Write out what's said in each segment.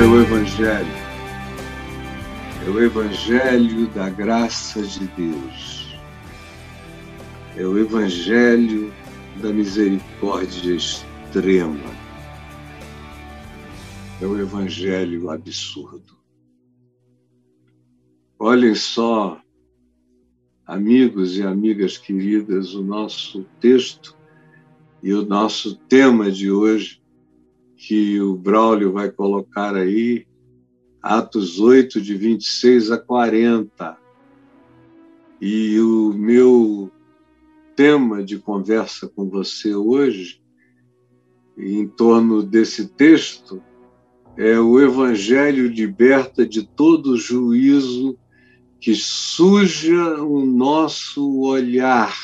é o Evangelho. É o Evangelho da graça de Deus. É o Evangelho da misericórdia extrema. É o Evangelho absurdo. Olhem só, amigos e amigas queridas, o nosso texto e o nosso tema de hoje que o Braulio vai colocar aí, Atos 8, de 26 a 40. E o meu tema de conversa com você hoje, em torno desse texto, é o Evangelho liberta de todo juízo que suja o nosso olhar.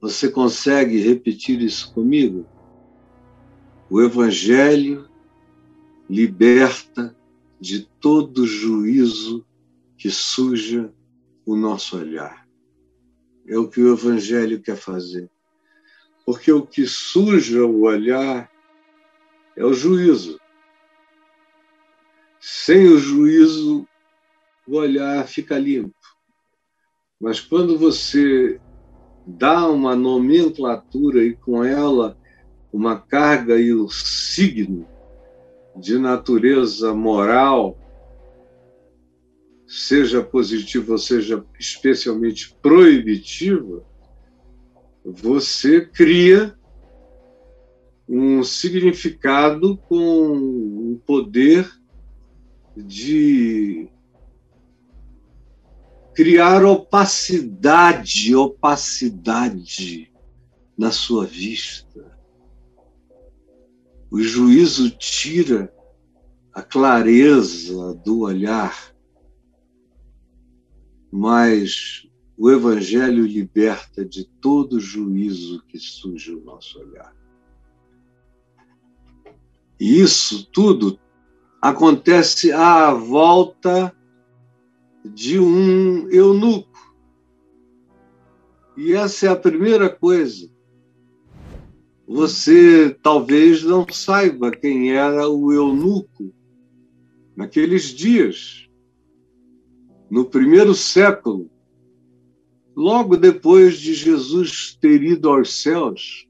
Você consegue repetir isso comigo? O Evangelho liberta de todo juízo que suja o nosso olhar. É o que o Evangelho quer fazer. Porque o que suja o olhar é o juízo. Sem o juízo, o olhar fica limpo. Mas quando você dá uma nomenclatura e com ela uma carga e um signo de natureza moral, seja positiva ou seja especialmente proibitiva, você cria um significado com o poder de criar opacidade, opacidade na sua vista. O juízo tira a clareza do olhar, mas o Evangelho liberta de todo juízo que surge o nosso olhar. E isso tudo acontece à volta de um eunuco. E essa é a primeira coisa você talvez não saiba quem era o eunuco naqueles dias, no primeiro século, logo depois de Jesus ter ido aos céus,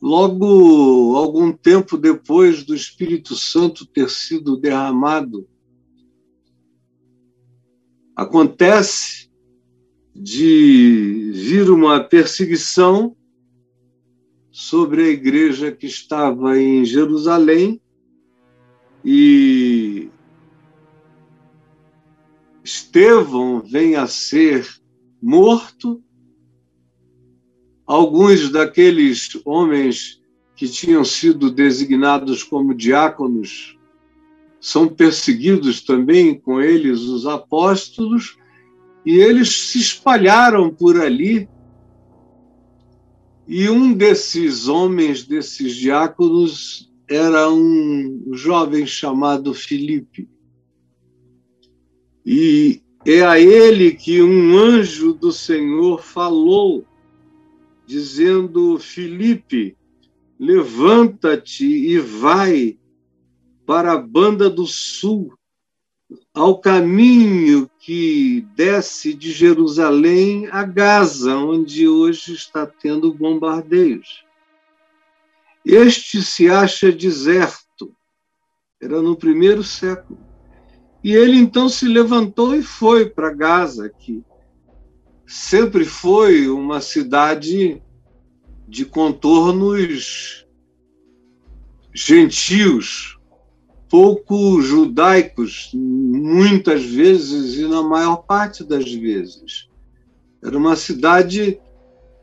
logo algum tempo depois do Espírito Santo ter sido derramado. Acontece de vir uma perseguição sobre a igreja que estava em Jerusalém e Estevão vem a ser morto. Alguns daqueles homens que tinham sido designados como diáconos são perseguidos também com eles, os apóstolos, e eles se espalharam por ali e um desses homens, desses diáconos, era um jovem chamado Filipe. E é a ele que um anjo do Senhor falou, dizendo: Filipe, levanta-te e vai para a banda do sul, ao caminho que desce de Jerusalém a Gaza, onde hoje está tendo bombardeios. Este se acha deserto, era no primeiro século. E ele então se levantou e foi para Gaza, que sempre foi uma cidade de contornos gentios, pouco judaicos, muitas vezes e na maior parte das vezes. Era uma cidade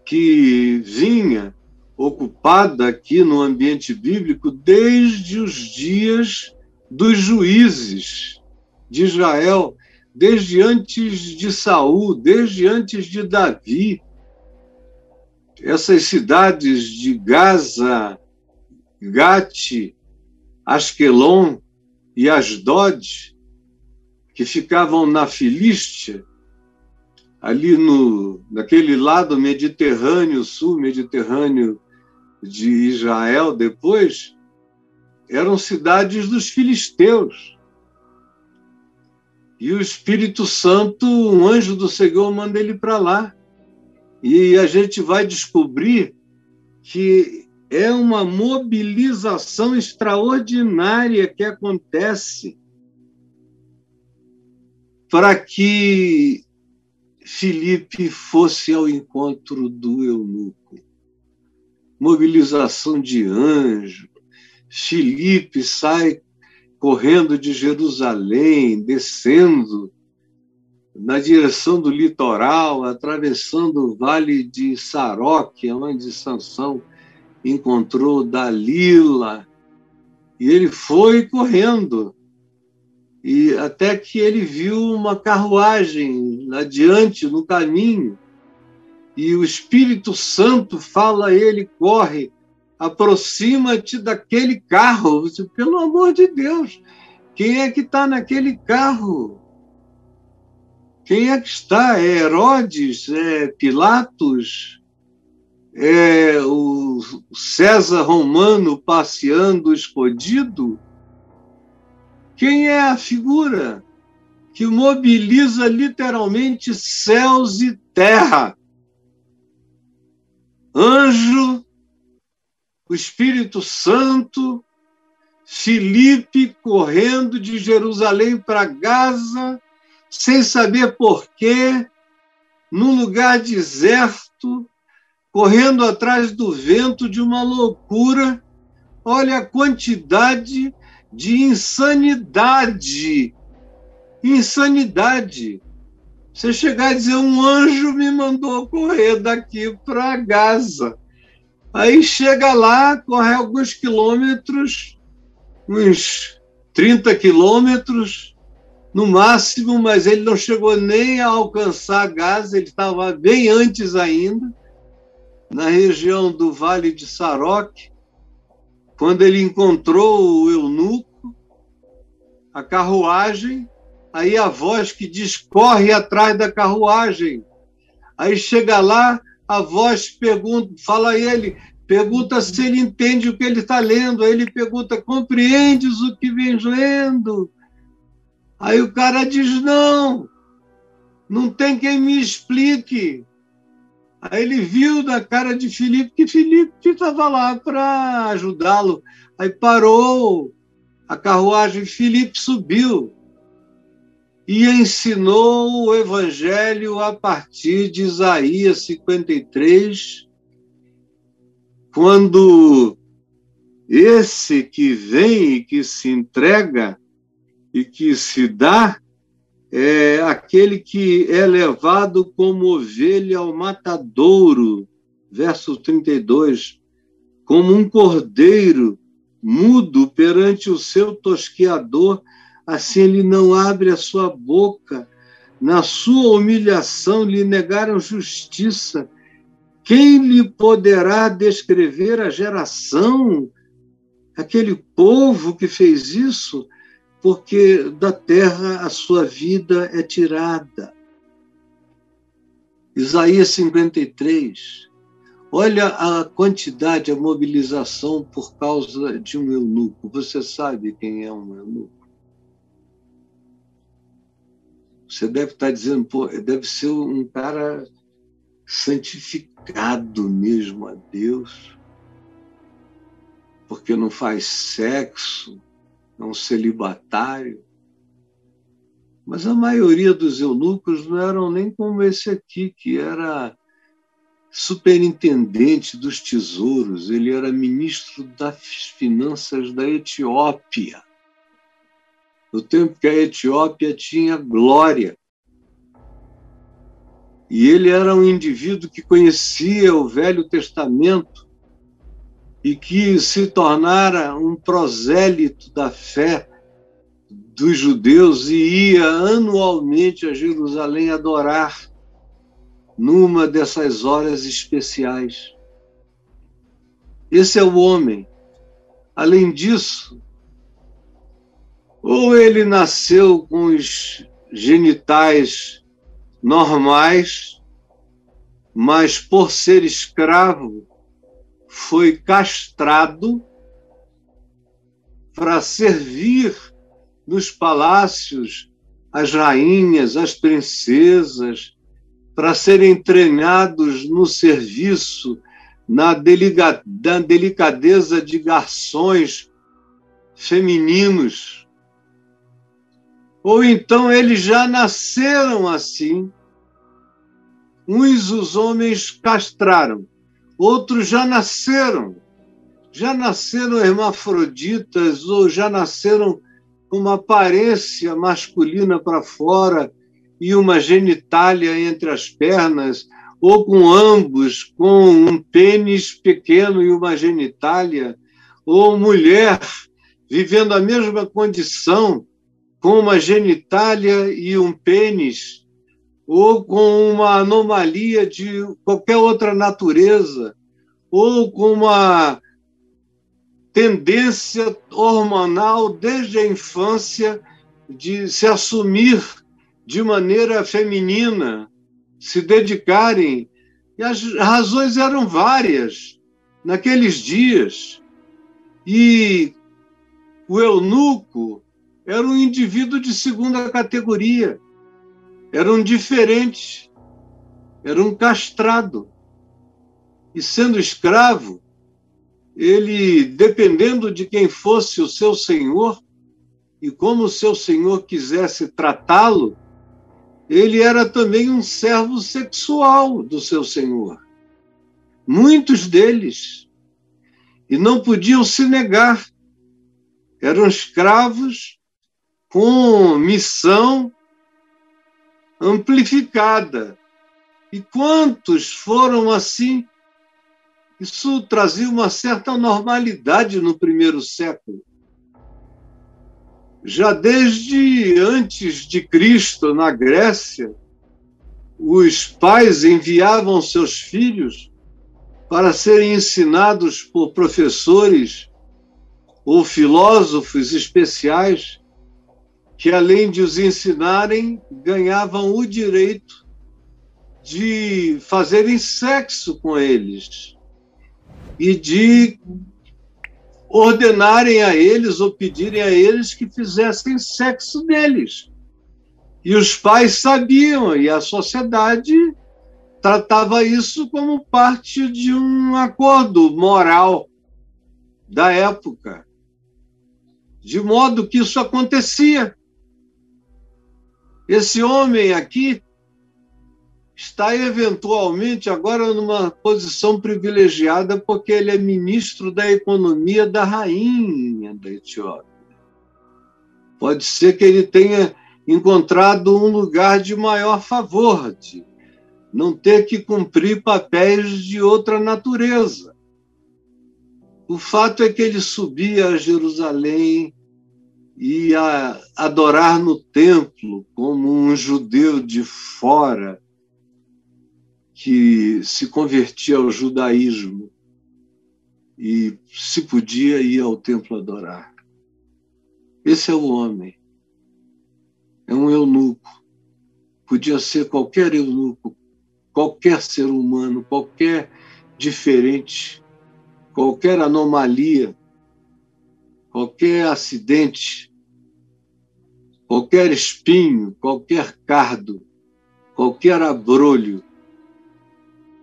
que vinha ocupada aqui no ambiente bíblico desde os dias dos juízes de Israel, desde antes de Saul, desde antes de Davi. Essas cidades de Gaza, Gate, Asquelon e Asdod, que ficavam na Filístia, ali no, naquele lado mediterrâneo, sul mediterrâneo de Israel depois, eram cidades dos filisteus. E o Espírito Santo, um anjo do Senhor, manda ele para lá. E a gente vai descobrir que é uma mobilização extraordinária que acontece para que Filipe fosse ao encontro do eunuco. Mobilização de anjo. Filipe sai correndo de Jerusalém, descendo na direção do litoral, atravessando o vale de Saroque, onde Sansão encontrou Dalila, e ele foi correndo. E até que ele viu uma carruagem adiante no caminho. E o Espírito Santo fala a ele corre aproxima-te daquele carro. Disse, pelo amor de Deus quem é que está naquele carro? Quem é que está? É Herodes? É Pilatos é o César romano passeando escondido quem é a figura que mobiliza literalmente céus e terra? Anjo, o Espírito Santo, Filipe correndo de Jerusalém para Gaza, sem saber porquê, num lugar deserto, correndo atrás do vento de uma loucura. Olha a quantidade de insanidade. Insanidade. Você chegar a dizer, um anjo me mandou correr daqui para Gaza. Aí chega lá, corre alguns quilômetros, uns 30 quilômetros no máximo, mas ele não chegou nem a alcançar Gaza, ele estava bem antes ainda, na região do Vale de Saroque, quando ele encontrou o eunuco, a carruagem, aí a voz que diz: corre atrás da carruagem. Aí chega lá, a voz pergunta, fala a ele, pergunta se ele entende o que ele está lendo. Aí ele pergunta: compreendes o que vens lendo? Aí o cara diz: não, não tem quem me explique. Aí ele viu na cara de Filipe que Filipe estava lá para ajudá-lo. Aí parou a carruagem, Filipe subiu e ensinou o evangelho a partir de Isaías 53, quando esse que vem e que se entrega e que se dá é aquele que é levado como ovelha ao matadouro, verso 32, como um cordeiro mudo perante o seu tosqueador, assim ele não abre a sua boca. Na sua humilhação lhe negaram justiça. Quem lhe poderá descrever a geração? Aquele povo que fez isso? Porque da terra a sua vida é tirada. Isaías 53. Olha a quantidade, a mobilização por causa de um eunuco. Você sabe quem é um eunuco? Você deve estar dizendo, pô, deve ser um cara santificado mesmo a Deus, porque não faz sexo, é um celibatário. Mas a maioria dos eunucos não eram nem como esse aqui, que era superintendente dos tesouros, ele era ministro das finanças da Etiópia. No tempo que a Etiópia tinha glória. E ele era um indivíduo que conhecia o Velho Testamento e que se tornara um prosélito da fé dos judeus e ia anualmente a Jerusalém adorar numa dessas horas especiais. Esse é o homem. Além disso, ou ele nasceu com os genitais normais, mas por ser escravo, foi castrado para servir nos palácios as rainhas, as princesas, para serem treinados no serviço, na, delicadeza de garçons femininos. Ou então eles já nasceram assim. Uns os homens castraram, outros já nasceram. Já nasceram hermafroditas ou já nasceram com uma aparência masculina para fora e uma genitália entre as pernas, ou com ambos, com um pênis pequeno e uma genitália, ou mulher vivendo a mesma condição, com uma genitália e um pênis, ou com uma anomalia de qualquer outra natureza, ou com uma tendência hormonal desde a infância de se assumir de maneira feminina, se dedicarem. E as razões eram várias naqueles dias. E o eunuco era um indivíduo de segunda categoria, era um diferente, era um castrado. E sendo escravo, ele, dependendo de quem fosse o seu senhor e como o seu senhor quisesse tratá-lo, ele era também um servo sexual do seu senhor. Muitos deles. E não podiam se negar. Eram escravos com missão amplificada. E quantos foram assim? Isso trazia uma certa normalidade no primeiro século. Já desde antes de Cristo, na Grécia, os pais enviavam seus filhos para serem ensinados por professores ou filósofos especiais que, além de os ensinarem, ganhavam o direito de fazerem sexo com eles e de ordenarem a eles ou pedirem a eles que fizessem sexo deles. E os pais sabiam, e a sociedade tratava isso como parte de um acordo moral da época. De modo que isso acontecia. Esse homem aqui está eventualmente agora numa posição privilegiada porque ele é ministro da economia da rainha da Etiópia. Pode ser que ele tenha encontrado um lugar de maior favor, de não ter que cumprir papéis de outra natureza. O fato é que ele subia a Jerusalém e a adorar no templo como um judeu de fora que se convertia ao judaísmo e, se podia, ir ao templo adorar. Esse é o homem. É um eunuco. Podia ser qualquer eunuco, qualquer ser humano, qualquer diferente, qualquer anomalia, qualquer acidente, qualquer espinho, qualquer cardo, qualquer abrolho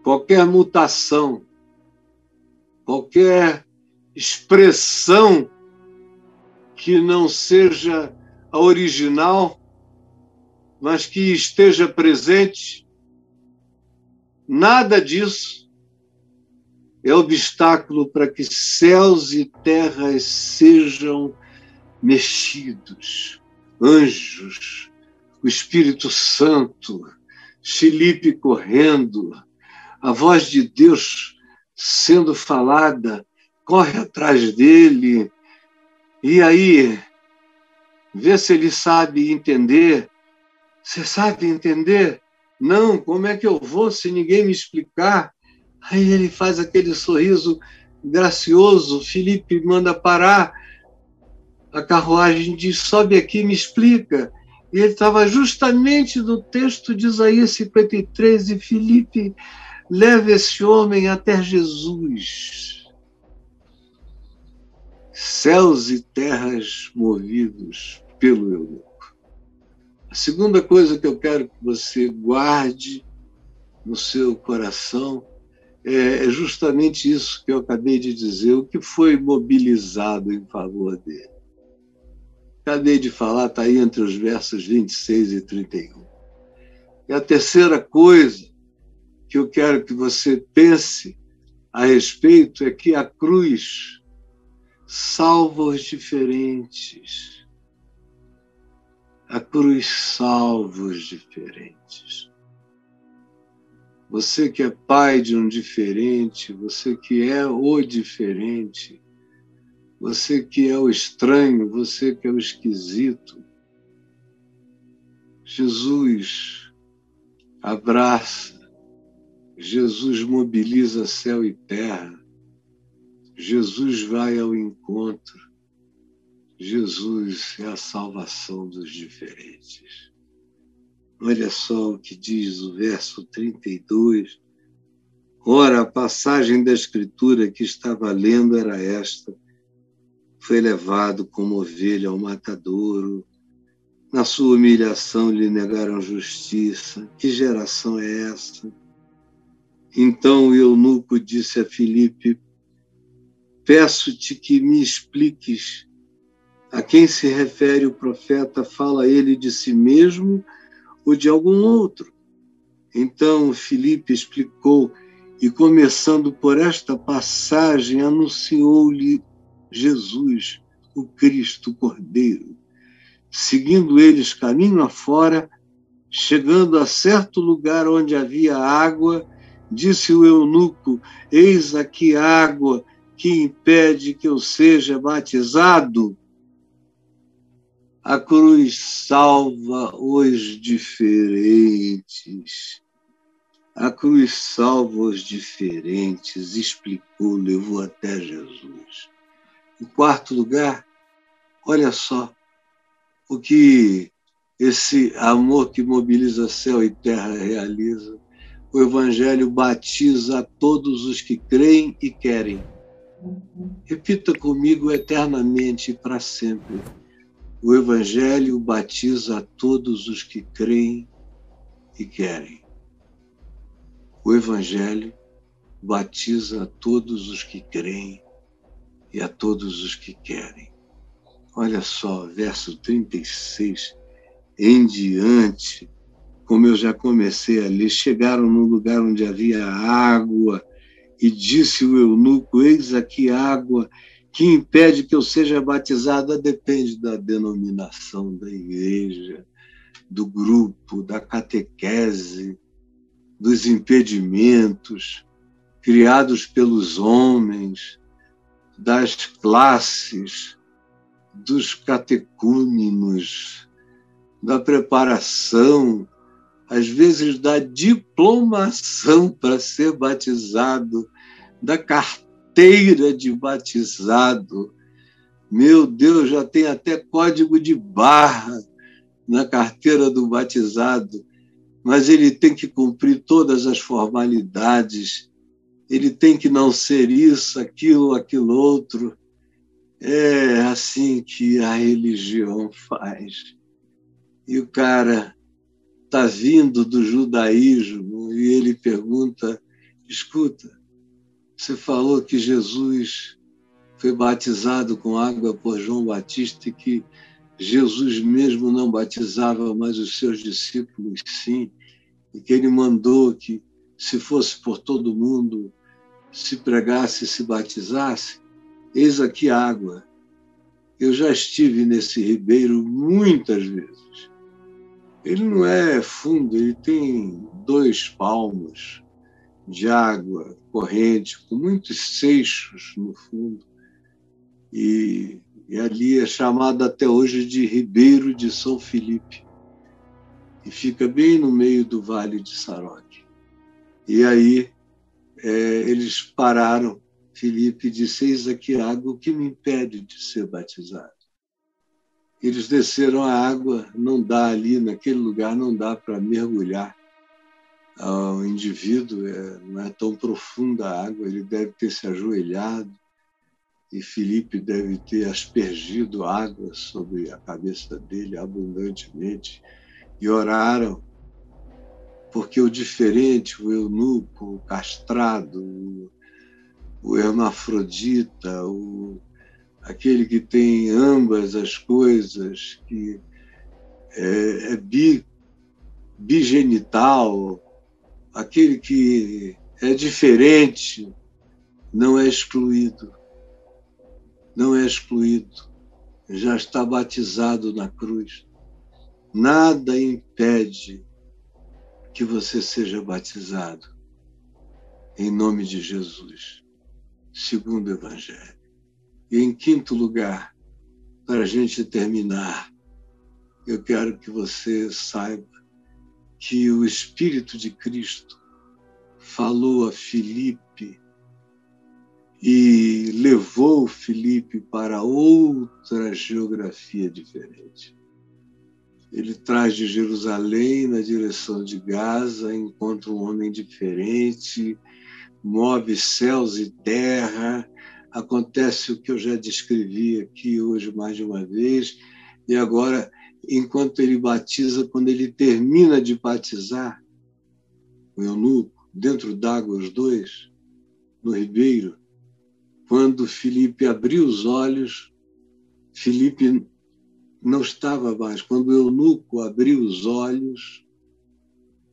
qualquer mutação, qualquer expressão que não seja a original, mas que esteja presente, nada disso é obstáculo para que céus e terras sejam mexidos. Anjos, o Espírito Santo, Felipe correndo, a voz de Deus sendo falada, corre atrás dele, e aí vê se ele sabe entender. Você sabe entender? Não, como é que eu vou se ninguém me explicar? Aí ele faz aquele sorriso gracioso. Felipe manda parar a carruagem, diz: sobe aqui, me explica. E ele estava justamente no texto de Isaías 53, e Felipe Leve esse homem até Jesus. céus e terras movidos pelo eunuco. A segunda coisa que eu quero que você guarde no seu coração é, é justamente isso que eu acabei de dizer, o que foi mobilizado em favor dele. Acabei de falar, está aí entre os versos 26 e 31. E a terceira coisa que eu quero que você pense a respeito é que a cruz salva os diferentes. A cruz salva os diferentes. Você que é pai de um diferente, você que é o diferente, você que é o estranho, você que é o esquisito. Jesus abraça, Jesus mobiliza céu e terra, Jesus vai ao encontro, Jesus é a salvação dos diferentes. Olha só o que diz o verso 32. Ora, a passagem da Escritura que estava lendo era esta: Foi levado como ovelha ao matadouro. Na sua humilhação lhe negaram justiça. Que geração é essa? Então o eunuco disse a Filipe: Peço-te que me expliques a quem se refere o profeta. Fala ele de si mesmo ou de algum outro. Então Filipe explicou e, começando por esta passagem, anunciou-lhe Jesus, o Cristo Cordeiro. Seguindo eles caminho afora, chegando a certo lugar onde havia água, disse o eunuco: Eis aqui água que impede que eu seja batizado. A cruz salva os diferentes. A cruz salva os diferentes, explicou, levou até Jesus. Em quarto lugar, olha só o que esse amor que mobiliza céu e terra realiza. O Evangelho batiza a todos os que creem e querem. Repita comigo eternamente e para sempre o Evangelho batiza a todos os que creem e querem. O Evangelho batiza a todos os que creem e a todos os que querem. Olha só, verso 36 em diante, como eu já comecei a ler, chegaram num lugar onde havia água, e disse o eunuco: Eis aqui água que impede que eu seja batizada depende da denominação da igreja, do grupo, da catequese, dos impedimentos criados pelos homens, das classes, dos catecúmenos, da preparação, às vezes da diplomação para ser batizado, da carteira de batizado. Meu Deus, já tem até código de barra na carteira do batizado, mas ele tem que cumprir todas as formalidades, ele tem que não ser isso, aquilo, aquilo outro. É assim que a religião faz. E o cara está vindo do judaísmo e ele pergunta: escuta, você falou que Jesus foi batizado com água por João Batista e que Jesus mesmo não batizava, mas os seus discípulos sim, e que ele mandou que, se fosse por todo mundo, se pregasse e se batizasse. Eis aqui água. Eu já estive nesse ribeiro muitas vezes. Ele não é fundo, ele tem dois palmos de água corrente, com muitos seixos no fundo. E, e ali é chamado até hoje de Ribeiro de São Felipe. E fica bem no meio do Vale de Saroque. E aí é, eles pararam. Felipe disse: Eis aqui água, o que me impede de ser batizado? Eles desceram a água, não dá ali, naquele lugar, não dá para mergulhar ao indivíduo, é, não é tão profunda a água, ele deve ter se ajoelhado. e Felipe deve ter aspergido água sobre a cabeça dele abundantemente e oraram porque o diferente, o eunuco, o castrado, o hermafrodita, o, aquele que tem ambas as coisas, que é, é bi, bigenital, aquele que é diferente, não é excluído não é excluído, já está batizado na cruz. Nada impede que você seja batizado em nome de Jesus, segundo o Evangelho. E em quinto lugar, para a gente terminar, eu quero que você saiba que o Espírito de Cristo falou a Filipe e levou Felipe para outra geografia diferente. Ele traz de Jerusalém na direção de Gaza, encontra um homem diferente, move céus e terra, acontece o que eu já descrevi aqui hoje mais de uma vez, e agora, enquanto ele batiza, quando ele termina de batizar o eunuco, dentro d'água os dois, no ribeiro, quando Felipe abriu os olhos, Felipe não estava mais. Quando o eunuco abriu os olhos,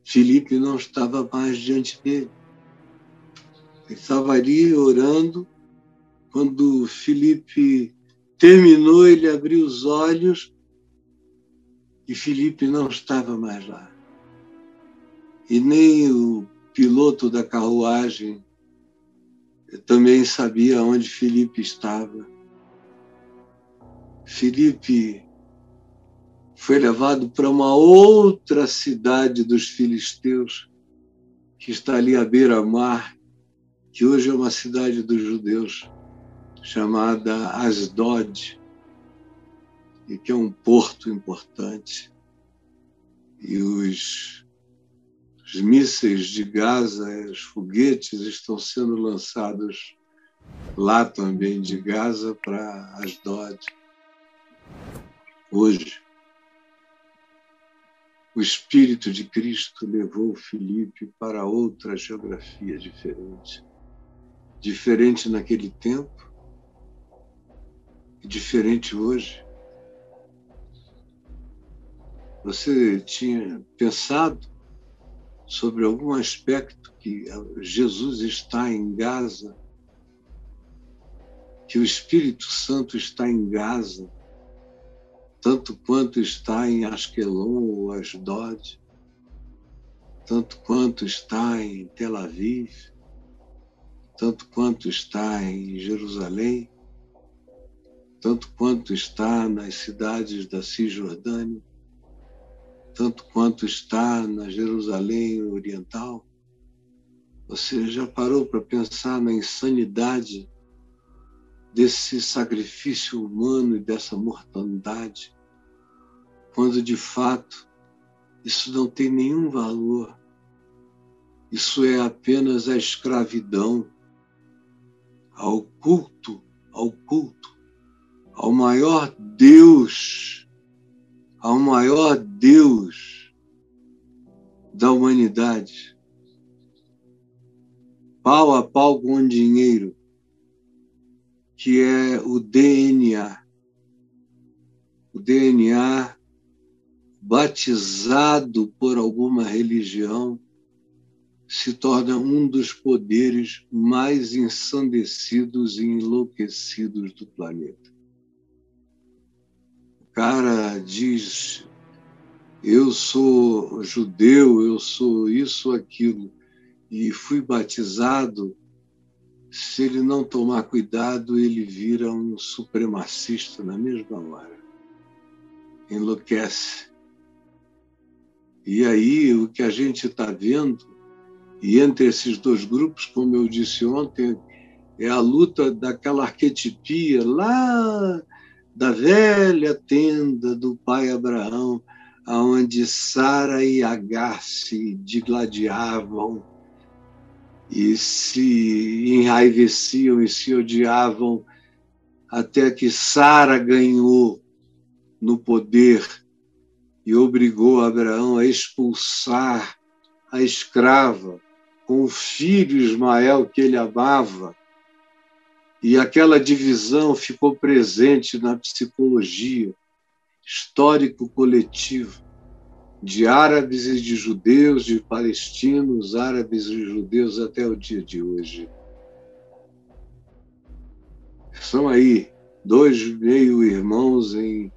Felipe não estava mais diante dele. Ele estava ali orando. Quando Felipe terminou, ele abriu os olhos e Felipe não estava mais lá. E nem o piloto da carruagem também sabia onde Felipe estava. Felipe foi levado para uma outra cidade dos filisteus, que está ali à beira-mar, que hoje é uma cidade dos judeus, chamada Asdod, e que é um porto importante. E os os mísseis de Gaza, os foguetes estão sendo lançados lá também de Gaza para Asdod. Hoje, o Espírito de Cristo levou Felipe para outra geografia diferente. Diferente naquele tempo e diferente hoje. Você tinha pensado sobre algum aspecto que Jesus está em Gaza, que o Espírito Santo está em Gaza, tanto quanto está em Askelon ou Asdod, tanto quanto está em Tel Aviv, tanto quanto está em Jerusalém, tanto quanto está nas cidades da Cisjordânia tanto quanto está na Jerusalém Oriental? Você já parou para pensar na insanidade desse sacrifício humano e dessa mortandade, quando de fato isso não tem nenhum valor? Isso é apenas a escravidão ao culto, ao culto, ao maior Deus ao maior Deus da humanidade, pau a pau com o dinheiro, que é o DNA. O DNA batizado por alguma religião se torna um dos poderes mais ensandecidos e enlouquecidos do planeta cara diz: eu sou judeu, eu sou isso, aquilo, e fui batizado, se ele não tomar cuidado, ele vira um supremacista na mesma hora. Enlouquece. E aí, o que a gente está vendo, e entre esses dois grupos, como eu disse ontem, é a luta daquela arquetipia lá da velha tenda do pai Abraão, aonde Sara e Agar se digladiavam e se enraiveciam e se odiavam até que Sara ganhou no poder e obrigou Abraão a expulsar a escrava com o filho Ismael que ele amava. E aquela divisão ficou presente na psicologia histórico-coletiva de árabes e de judeus, de palestinos, árabes e judeus até o dia de hoje. São aí dois meio-irmãos em,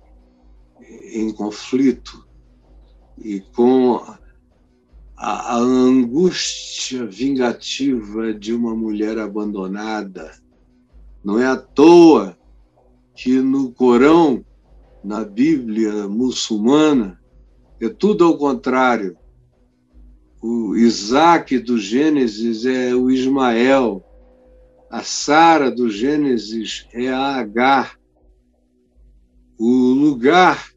em conflito e com a, a angústia vingativa de uma mulher abandonada. Não é à toa que no Corão, na Bíblia muçulmana, é tudo ao contrário. O Isaac do Gênesis é o Ismael. A Sara do Gênesis é a Agar. O lugar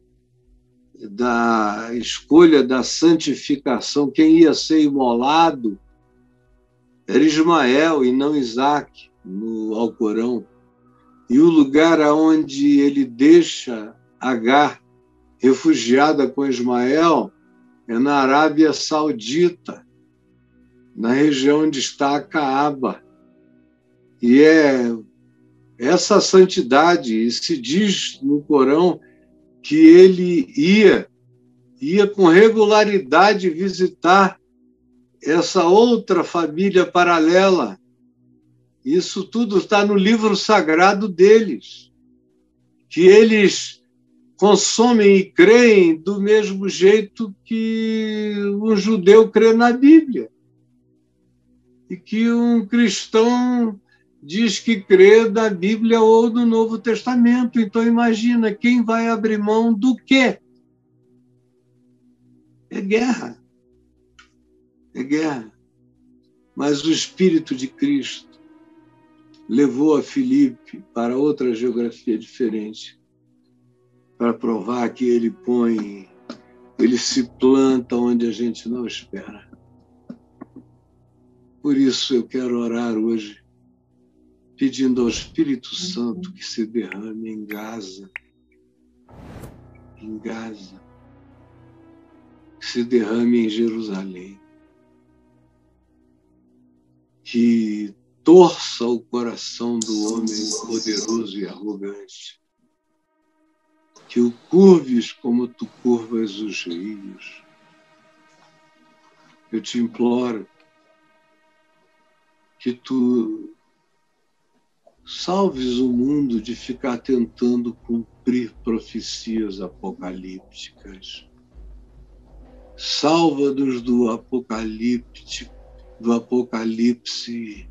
da escolha da santificação, quem ia ser imolado era Ismael e não Isaac no Alcorão. E o lugar aonde ele deixa Agar refugiada com Ismael é na Arábia Saudita, na região onde está a Caaba. E é essa santidade, e se diz no Corão que ele ia, ia com regularidade visitar essa outra família paralela. Isso tudo está no livro sagrado deles, que eles consomem e creem do mesmo jeito que um judeu crê na Bíblia. E que um cristão diz que crê da Bíblia ou do Novo Testamento. Então imagina quem vai abrir mão do quê? É guerra. É guerra. Mas o Espírito de Cristo levou a Filipe para outra geografia diferente para provar que ele põe, ele se planta onde a gente não espera. Por isso eu quero orar hoje, pedindo ao Espírito Santo que se derrame em Gaza, em Gaza, que se derrame em Jerusalém, que torça o coração do homem poderoso e arrogante. Que o curves como tu curvas os rios. Eu te imploro que tu salves o mundo de ficar tentando cumprir profecias apocalípticas. Salva-nos do apocalíptico, do apocalipse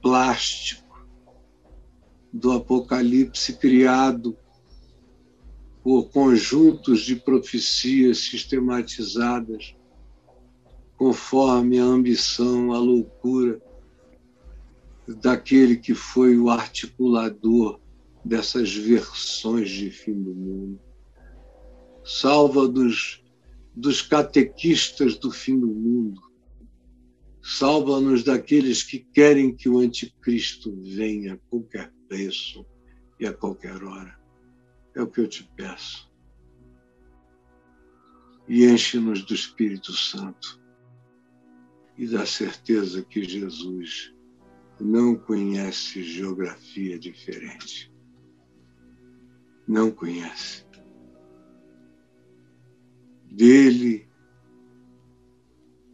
plástico do Apocalipse criado por conjuntos de profecias sistematizadas, conforme a ambição, a loucura daquele que foi o articulador dessas versões de fim do mundo. Salva dos, dos catequistas do fim do mundo, Salva-nos daqueles que querem que o anticristo venha a qualquer preço e a qualquer hora. É o que eu te peço. E enche-nos do Espírito Santo e da certeza que Jesus não conhece geografia diferente. Não conhece. Dele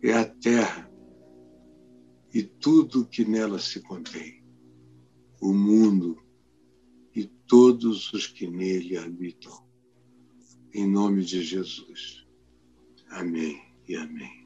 é a terra e tudo que nela se contém, o mundo e todos os que nele habitam. Em nome de Jesus. Amém e amém.